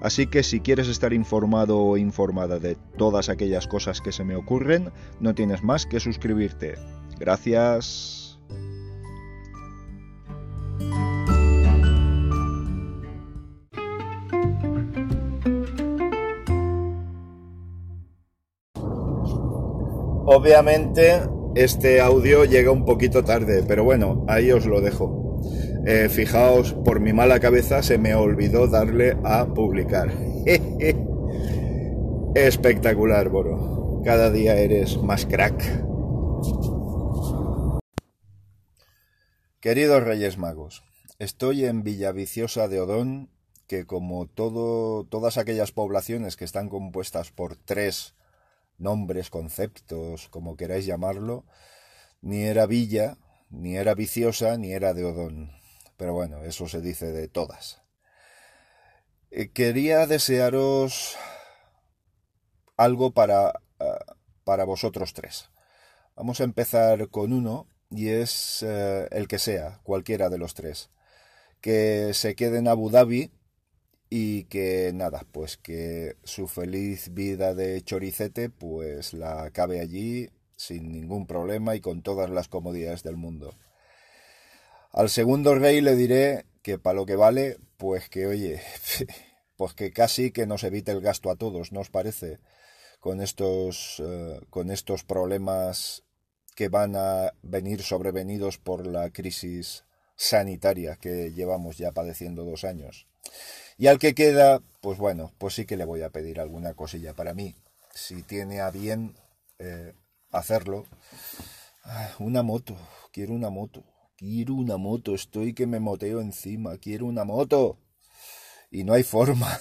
Así que si quieres estar informado o informada de todas aquellas cosas que se me ocurren, no tienes más que suscribirte. Gracias. Obviamente este audio llega un poquito tarde, pero bueno, ahí os lo dejo. Eh, fijaos, por mi mala cabeza se me olvidó darle a publicar. Espectacular, Boro. Cada día eres más crack. Queridos Reyes Magos, estoy en Villaviciosa de Odón, que como todo, todas aquellas poblaciones que están compuestas por tres nombres, conceptos, como queráis llamarlo, ni era villa, ni era viciosa, ni era de Odón. Pero bueno, eso se dice de todas. Eh, quería desearos algo para, eh, para vosotros tres. Vamos a empezar con uno y es eh, el que sea, cualquiera de los tres. Que se quede en Abu Dhabi y que nada, pues que su feliz vida de choricete pues la acabe allí sin ningún problema y con todas las comodidades del mundo. Al segundo rey le diré que para lo que vale, pues que oye, pues que casi que nos evite el gasto a todos, ¿no os parece? Con estos, eh, con estos problemas que van a venir sobrevenidos por la crisis sanitaria que llevamos ya padeciendo dos años. Y al que queda, pues bueno, pues sí que le voy a pedir alguna cosilla para mí. Si tiene a bien eh, hacerlo. Ah, una moto, quiero una moto. Quiero una moto, estoy que me moteo encima, quiero una moto. Y no hay forma.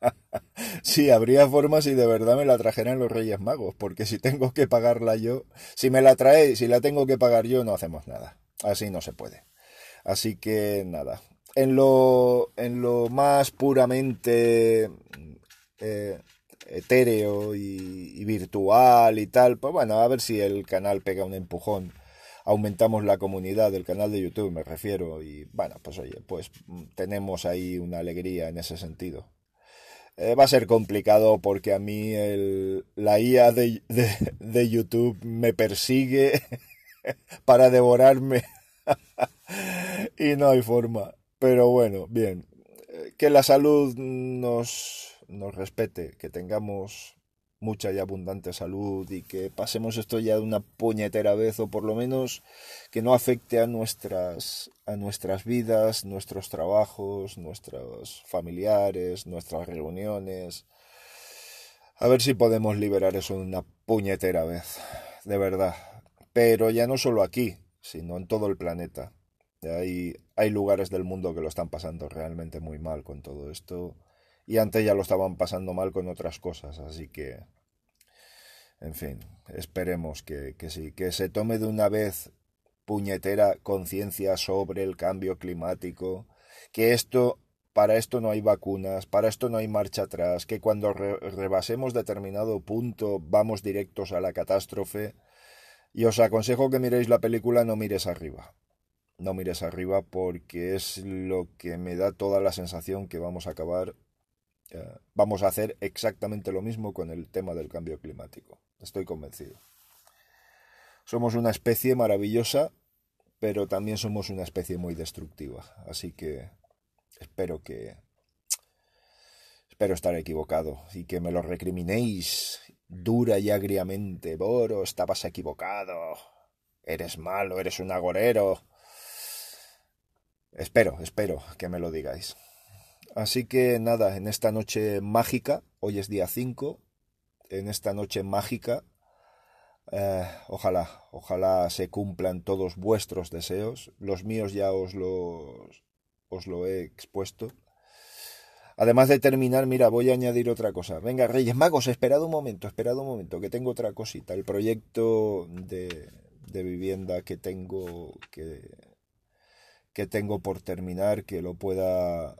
sí, habría forma si de verdad me la trajeran los Reyes Magos, porque si tengo que pagarla yo, si me la trae, si la tengo que pagar yo, no hacemos nada. Así no se puede. Así que nada. En lo, en lo más puramente eh, etéreo y, virtual y tal, pues bueno, a ver si el canal pega un empujón. Aumentamos la comunidad del canal de YouTube, me refiero, y bueno, pues oye, pues tenemos ahí una alegría en ese sentido. Eh, va a ser complicado porque a mí el, la IA de, de, YouTube me persigue para devorarme y no hay forma. Pero bueno, bien. Eh, que la salud nos, nos respete, que tengamos mucha y abundante salud y que pasemos esto ya de una puñetera vez o por lo menos que no afecte a nuestras a nuestras vidas, nuestros trabajos, nuestros familiares, nuestras reuniones. A ver si podemos liberar eso de una puñetera vez, de verdad. Pero ya no solo aquí, sino en todo el planeta. Hay, hay lugares del mundo que lo están pasando realmente muy mal con todo esto y antes ya lo estaban pasando mal con otras cosas, así que, en fin, esperemos que, que sí, que se tome de una vez puñetera conciencia sobre el cambio climático, que esto, para esto no hay vacunas, para esto no hay marcha atrás, que cuando rebasemos determinado punto vamos directos a la catástrofe, y os aconsejo que miréis la película No mires arriba. No mires arriba porque es lo que me da toda la sensación que vamos a acabar eh, vamos a hacer exactamente lo mismo con el tema del cambio climático. Estoy convencido. Somos una especie maravillosa, pero también somos una especie muy destructiva. Así que espero que... Espero estar equivocado y que me lo recriminéis dura y agriamente. Boro, estabas equivocado. Eres malo, eres un agorero. Espero, espero que me lo digáis. Así que nada, en esta noche mágica, hoy es día 5, en esta noche mágica, eh, ojalá, ojalá se cumplan todos vuestros deseos. Los míos ya os los, os lo he expuesto. Además de terminar, mira, voy a añadir otra cosa. Venga, Reyes Magos, esperad un momento, esperad un momento, que tengo otra cosita. El proyecto de, de vivienda que tengo que, que tengo por terminar, que lo pueda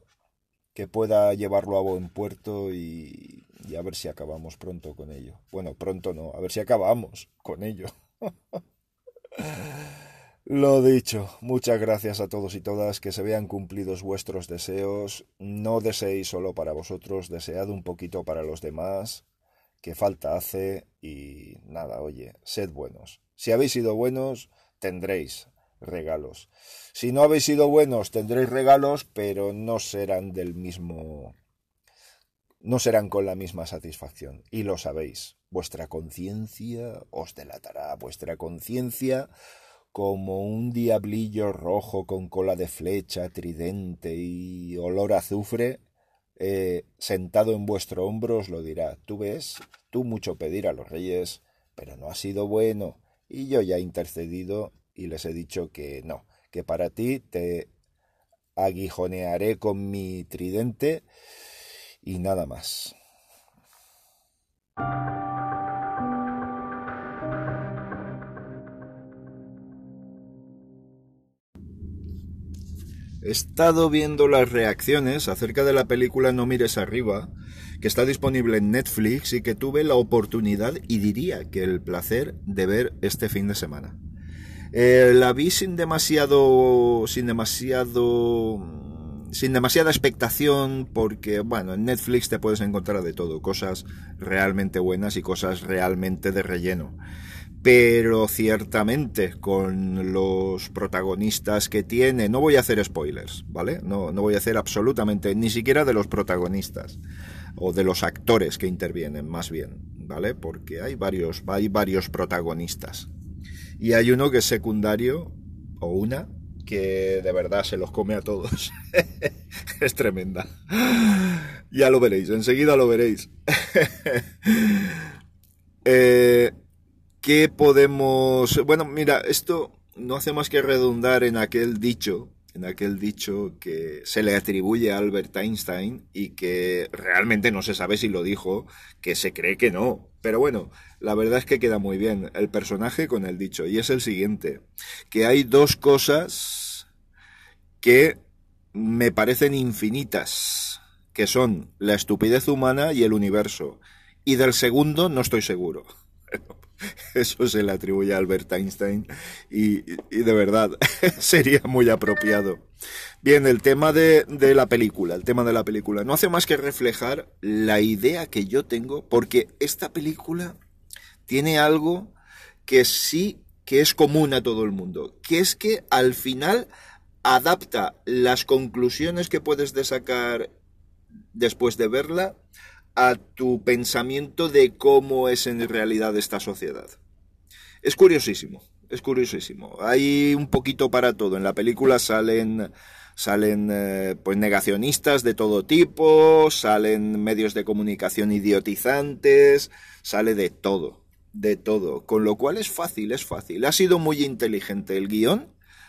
que pueda llevarlo a buen puerto y, a ver si acabamos pronto con ello. Bueno, pronto no, a ver si acabamos con ello. Lo dicho, muchas gracias a todos y todas, que se vean cumplidos vuestros deseos, no deseéis solo para vosotros, desead un poquito para los demás, que falta hace y nada, oye, sed buenos. Si habéis sido buenos, tendréis regalos. Si no habéis sido buenos, tendréis regalos, pero no serán del mismo no serán con la misma satisfacción. Y lo sabéis, vuestra conciencia os delatará, vuestra conciencia como un diablillo rojo con cola de flecha, tridente y olor a azufre, eh, sentado en vuestro hombro os lo dirá. Tú ves, tú mucho pedir a los reyes, pero no ha sido bueno. Y yo ya he intercedido y les he dicho que no, que para ti te aguijonearé con mi tridente y nada más. He estado viendo las reacciones acerca de la película No mires arriba, que está disponible en Netflix y que tuve la oportunidad y diría que el placer de ver este fin de semana. Eh, la vi sin demasiado, sin demasiado, sin demasiada expectación porque, bueno, en Netflix te puedes encontrar de todo, cosas realmente buenas y cosas realmente de relleno pero ciertamente con los protagonistas que tiene, no voy a hacer spoilers, ¿vale? No, no voy a hacer absolutamente ni siquiera de los protagonistas o de los actores que intervienen, más bien, ¿vale? Porque hay varios, hay varios protagonistas. Y hay uno que es secundario, o una, que de verdad se los come a todos. es tremenda. Ya lo veréis, enseguida lo veréis. eh, ¿Qué podemos...? Bueno, mira, esto no hace más que redundar en aquel dicho, en aquel dicho que se le atribuye a Albert Einstein y que realmente no se sabe si lo dijo, que se cree que no. Pero bueno, la verdad es que queda muy bien el personaje con el dicho, y es el siguiente, que hay dos cosas que me parecen infinitas, que son la estupidez humana y el universo. Y del segundo no estoy seguro. Eso se le atribuye a Albert Einstein y, de verdad sería muy apropiado. Bien, el tema de, de, la película, el tema de la película, no hace más que reflejar la idea que yo tengo, porque esta película tiene algo que sí que es común a todo el mundo, que es que al final adapta las conclusiones que puedes sacar después de verla a tu pensamiento de cómo es en realidad esta sociedad. Es curiosísimo, es curiosísimo. Hay un poquito para todo. En la película salen salen eh, pues negacionistas de todo tipo, salen medios de comunicación idiotizantes, sale de todo, de todo. Con lo cual es fácil, es fácil. Ha sido muy inteligente el guion,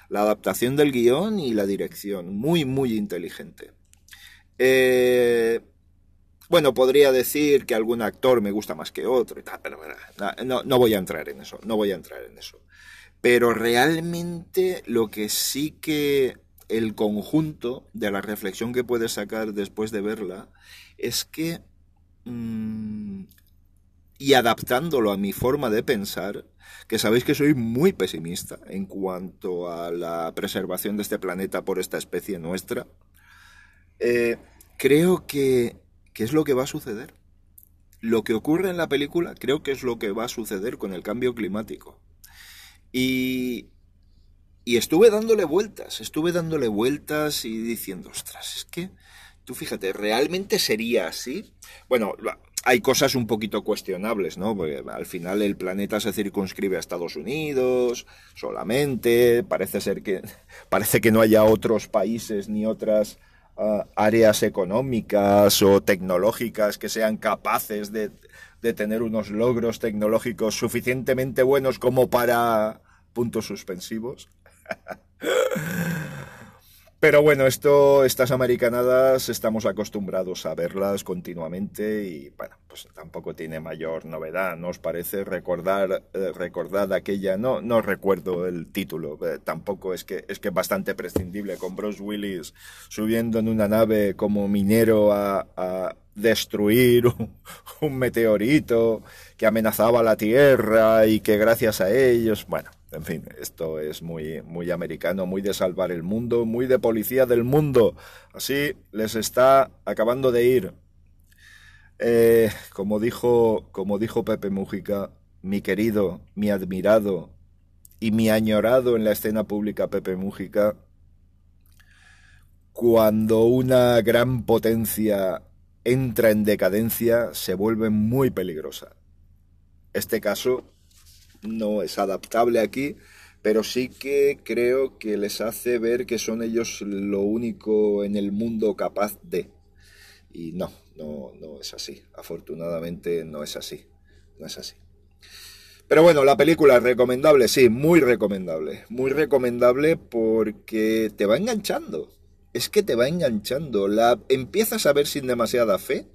la adaptación del guion y la dirección. Muy, muy inteligente. Eh, bueno, podría decir que algún actor me gusta más que otro y tal, pero no, voy a entrar en eso, no voy a entrar en eso. Pero realmente lo que sí que el conjunto de la reflexión que puedes sacar después de verla es que mmm, y adaptándolo a mi forma de pensar, que sabéis que soy muy pesimista en cuanto a la preservación de este planeta por esta especie nuestra, eh, creo que ¿Qué es lo que va a suceder? Lo que ocurre en la película creo que es lo que va a suceder con el cambio climático. Y, y estuve dándole vueltas, estuve dándole vueltas y diciendo, ostras, es que, tú fíjate, ¿realmente sería así? Bueno, hay cosas un poquito cuestionables, ¿no? Porque al final el planeta se circunscribe a Estados Unidos solamente, parece ser que, parece que no haya otros países ni otras áreas económicas o tecnológicas que sean capaces de, de tener unos logros tecnológicos suficientemente buenos como para puntos suspensivos. Pero bueno, esto, estas americanadas estamos acostumbrados a verlas continuamente y bueno, pues tampoco tiene mayor novedad, ¿no os parece? Recordar, eh, recordad aquella, no, no recuerdo el título, eh, tampoco es que es que bastante prescindible con Bruce Willis subiendo en una nave como minero a, a destruir un, un meteorito que amenazaba la Tierra y que gracias a ellos, bueno, en fin, esto es muy, muy americano, muy de salvar el mundo, muy de policía del mundo. Así les está acabando de ir. Eh, como, dijo, como dijo Pepe Mújica, mi querido, mi admirado y mi añorado en la escena pública Pepe Mújica, cuando una gran potencia entra en decadencia, se vuelve muy peligrosa. Este caso no es adaptable aquí, pero sí que creo que les hace ver que son ellos lo único en el mundo capaz de. Y no, no, no es así. Afortunadamente no es así. No es así. Pero bueno, la película es recomendable, sí, muy recomendable. Muy recomendable porque te va enganchando. Es que te va enganchando. La empiezas a ver sin demasiada fe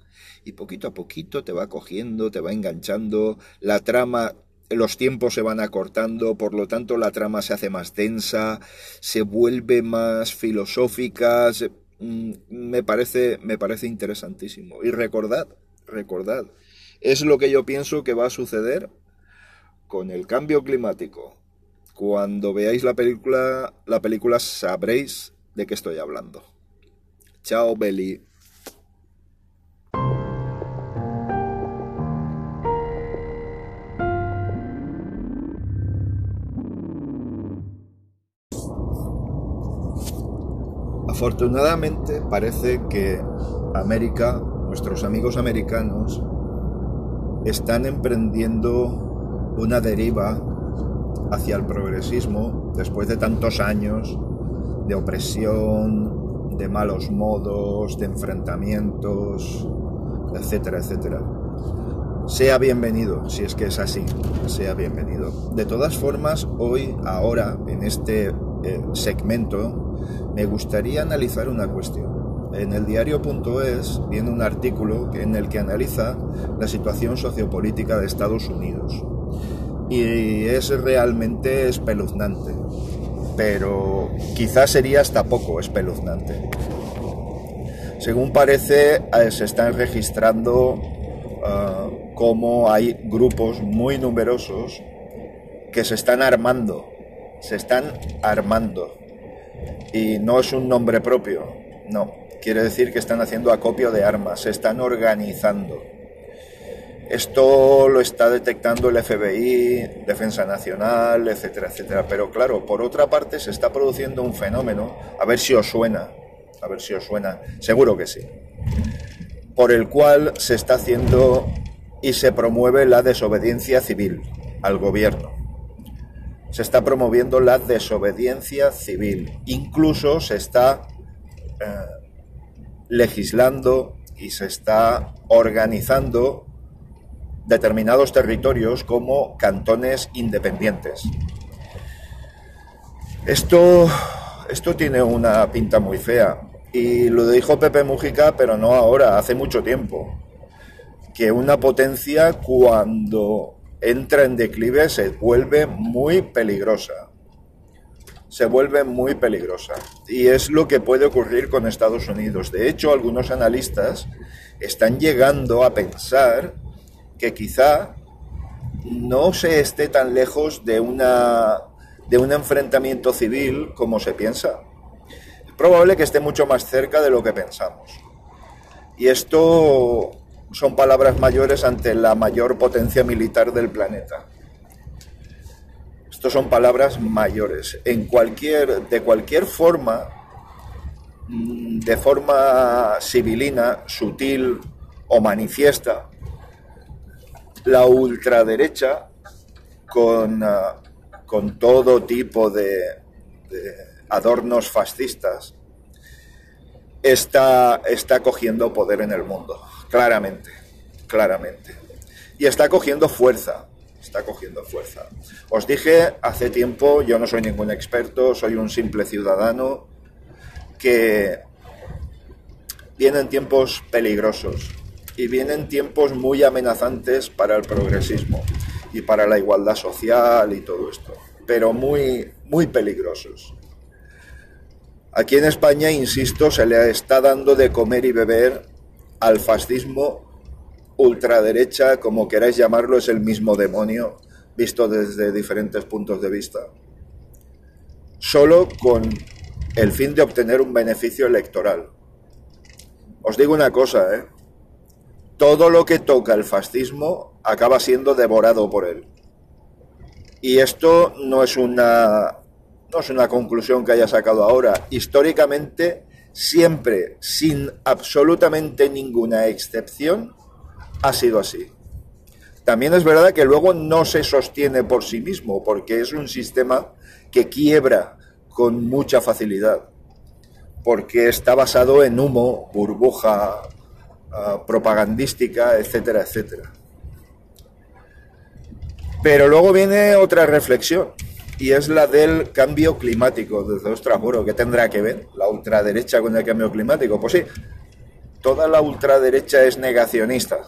y poquito a poquito te va cogiendo, te va enganchando. La trama los tiempos se van acortando, por lo tanto la trama se hace más densa, se vuelve más filosófica, mm, me, parece, me parece interesantísimo. Y recordad, recordad, es lo que yo pienso que va a suceder con el cambio climático. Cuando veáis la película, la película sabréis de qué estoy hablando. Chao, Beli. Afortunadamente parece que América, nuestros amigos americanos, están emprendiendo una deriva hacia el progresismo después de tantos años de opresión, de malos modos, de enfrentamientos, etcétera, etcétera. Sea bienvenido, si es que es así, sea bienvenido. De todas formas, hoy, ahora, en este eh, segmento, me gustaría analizar una cuestión. En el diario.es viene un artículo en el que analiza la situación sociopolítica de Estados Unidos. Y es realmente espeluznante, pero quizás sería hasta poco espeluznante. Según parece, eh, se están registrando uh, como hay grupos muy numerosos que se están armando, se están armando y no es un nombre propio, no. Quiere decir que están haciendo acopio de armas, se están organizando. Esto lo está detectando el FBI, Defensa Nacional, etcétera, etcétera. Pero claro, por otra parte se está produciendo un fenómeno, a ver si os suena, a ver si os suena, seguro que sí, por el cual se está haciendo y se promueve la desobediencia civil al gobierno se está promoviendo la desobediencia civil. Incluso se está eh, legislando y se está organizando determinados territorios como cantones independientes. Esto, esto tiene una pinta muy fea. Y lo dijo Pepe Mujica, pero no ahora, hace mucho tiempo. Que una potencia cuando entra en declive se vuelve muy peligrosa. Se vuelve muy peligrosa. Y es lo que puede ocurrir con Estados Unidos. De hecho, algunos analistas están llegando a pensar que quizá no se esté tan lejos de, una, de un enfrentamiento civil como se piensa. Es probable que esté mucho más cerca de lo que pensamos. Y esto son palabras mayores ante la mayor potencia militar del planeta. Estos son palabras mayores. En cualquier, de cualquier forma, mm, de forma civilina, sutil o manifiesta, la ultraderecha, con, ah, con todo tipo de, adornos fascistas, está, está cogiendo poder en el mundo. Claramente, claramente. Y está cogiendo fuerza, está cogiendo fuerza. Os dije hace tiempo, yo no soy ningún experto, soy un simple ciudadano que vienen tiempos peligrosos y vienen tiempos muy amenazantes para el progresismo y para la igualdad social y todo esto, pero muy, muy peligrosos. Aquí en España, insisto, se le está dando de comer y beber al fascismo ultraderecha, como queráis llamarlo, es el mismo demonio, visto desde diferentes puntos de vista. Solo con el fin de obtener un beneficio electoral. Os digo una cosa, ¿eh? todo lo que toca el fascismo acaba siendo devorado por él. Y esto no es una no es una conclusión que haya sacado ahora. Históricamente, siempre, sin absolutamente ninguna excepción, ha sido así. También es verdad que luego no se sostiene por sí mismo, porque es un sistema que quiebra con mucha facilidad, porque está basado en humo, burbuja, ah, propagandística, etcétera, etcétera. Pero luego viene otra reflexión, y es la del cambio climático. Desde Estrasburgo, ¿qué tendrá que ver la ultraderecha con el cambio climático? Pues sí, toda la ultraderecha es negacionista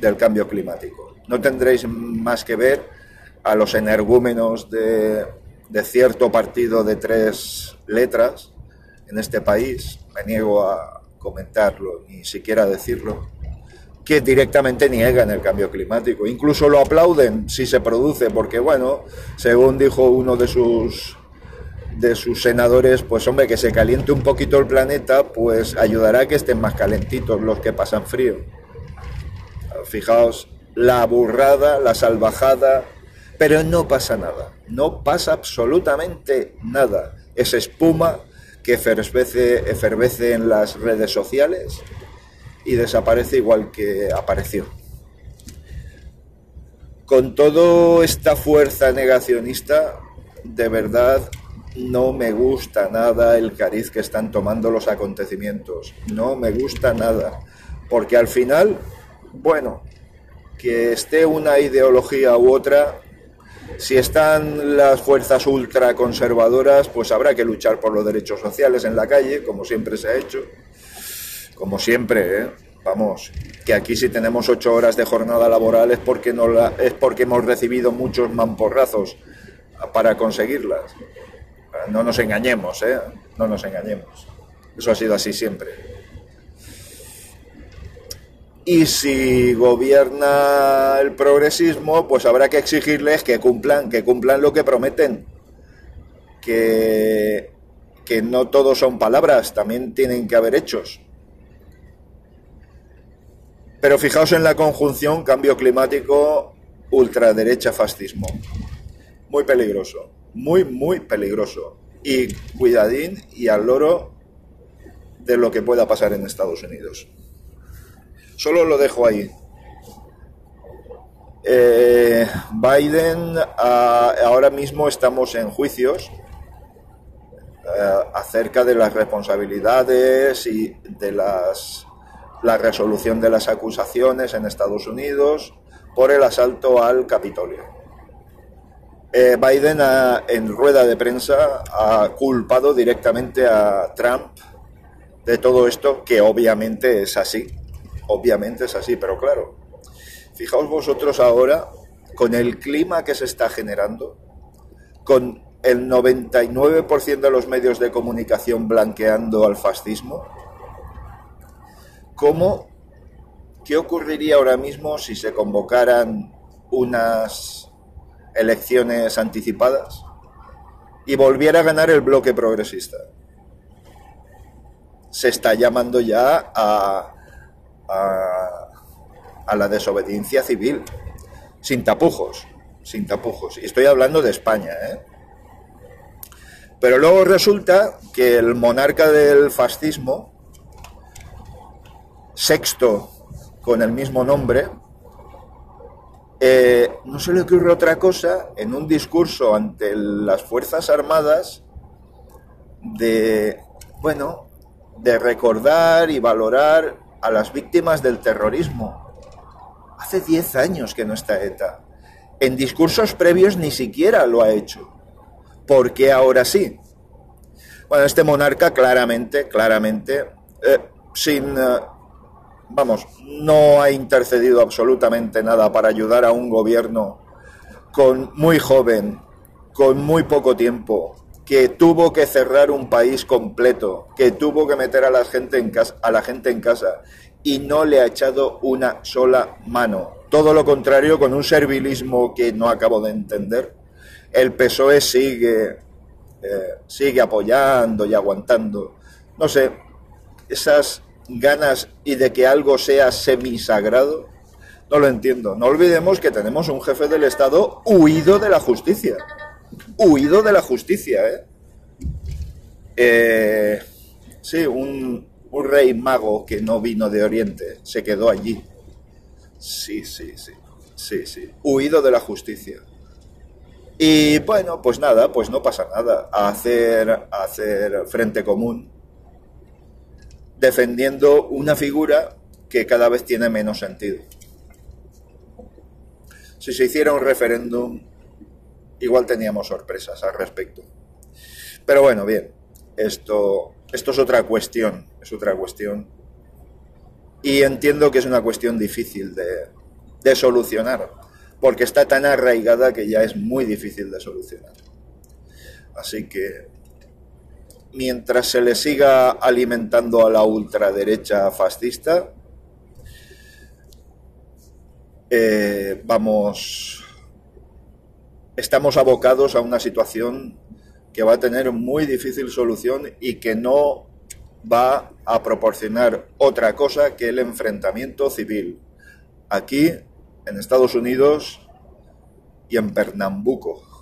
del cambio climático. No tendréis más que ver a los energúmenos de, de cierto partido de tres letras en este país, me niego a comentarlo, ni siquiera decirlo, que directamente niegan el cambio climático. Incluso lo aplauden si se produce, porque bueno, según dijo uno de sus de sus senadores, pues hombre, que se caliente un poquito el planeta, pues ayudará a que estén más calentitos los que pasan frío. Fijaos, la burrada, la salvajada, pero no pasa nada, no pasa absolutamente nada. Es espuma que efervece, efervece en las redes sociales, y desaparece igual que apareció. Con toda esta fuerza negacionista, de verdad no me gusta nada el cariz que están tomando los acontecimientos. No me gusta nada. Porque al final, bueno, que esté una ideología u otra, si están las fuerzas ultraconservadoras, pues habrá que luchar por los derechos sociales en la calle, como siempre se ha hecho como siempre, ¿eh? vamos, que aquí si tenemos ocho horas de jornada laboral es porque, no la, es porque hemos recibido muchos mamporrazos para conseguirlas. No nos engañemos, ¿eh? No nos engañemos. Eso ha sido así siempre. Y si gobierna el progresismo, pues habrá que exigirles que cumplan, que cumplan lo que prometen. Que, que no todo son palabras, también tienen que haber hechos. Pero fijaos en la conjunción cambio climático, ultraderecha, fascismo. Muy peligroso, muy, muy peligroso. Y cuidadín y al loro de lo que pueda pasar en Estados Unidos. Solo lo dejo ahí. Eh, Biden, ah, ahora mismo estamos en juicios eh, acerca de las responsabilidades y de las la resolución de las acusaciones en Estados Unidos por el asalto al Capitolio. Eh, Biden en rueda de prensa ha culpado directamente a Trump de todo esto, que obviamente es así, obviamente es así, pero claro, fijaos vosotros ahora con el clima que se está generando, con el 99% de los medios de comunicación blanqueando al fascismo, ¿Cómo? ¿Qué ocurriría ahora mismo si se convocaran unas elecciones anticipadas y volviera a ganar el bloque progresista? Se está llamando ya a, a, la desobediencia civil, sin tapujos, sin tapujos. Y estoy hablando de España, ¿eh? Pero luego resulta que el monarca del fascismo, sexto con el mismo nombre, eh, no se le ocurre otra cosa en un discurso ante las Fuerzas Armadas de, bueno, de recordar y valorar a las víctimas del terrorismo. Hace 10 años que no está ETA. En discursos previos ni siquiera lo ha hecho. ¿Por qué ahora sí? Bueno, este monarca claramente, claramente, eh, sin, eh, vamos, no ha intercedido absolutamente nada para ayudar a un gobierno con muy joven, con muy poco tiempo, que tuvo que cerrar un país completo, que tuvo que meter a la gente en casa, a la gente en casa y no le ha echado una sola mano. Todo lo contrario, con un servilismo que no acabo de entender. El PSOE sigue, eh, sigue apoyando y aguantando. No sé, esas ganas y de que algo sea semisagrado, no lo entiendo. No olvidemos que tenemos un jefe del Estado huido de la justicia. Huido de la justicia, ¿eh? eh sí, un, rey mago que no vino de Oriente, se quedó allí. Sí, sí, sí, sí, sí. Huido de la justicia. Y bueno, pues nada, pues no pasa nada. A hacer, a hacer frente común, defendiendo una figura que cada vez tiene menos sentido. Si se hiciera un referéndum, igual teníamos sorpresas al respecto. Pero bueno, bien, esto esto es otra cuestión, es otra cuestión. Y entiendo que es una cuestión difícil de, solucionar, porque está tan arraigada que ya es muy difícil de solucionar. Así que mientras se le siga alimentando a la ultraderecha fascista, eh, vamos, estamos abocados a una situación que va a tener muy difícil solución y que no va a proporcionar otra cosa que el enfrentamiento civil. Aquí, en Estados Unidos y en Pernambuco.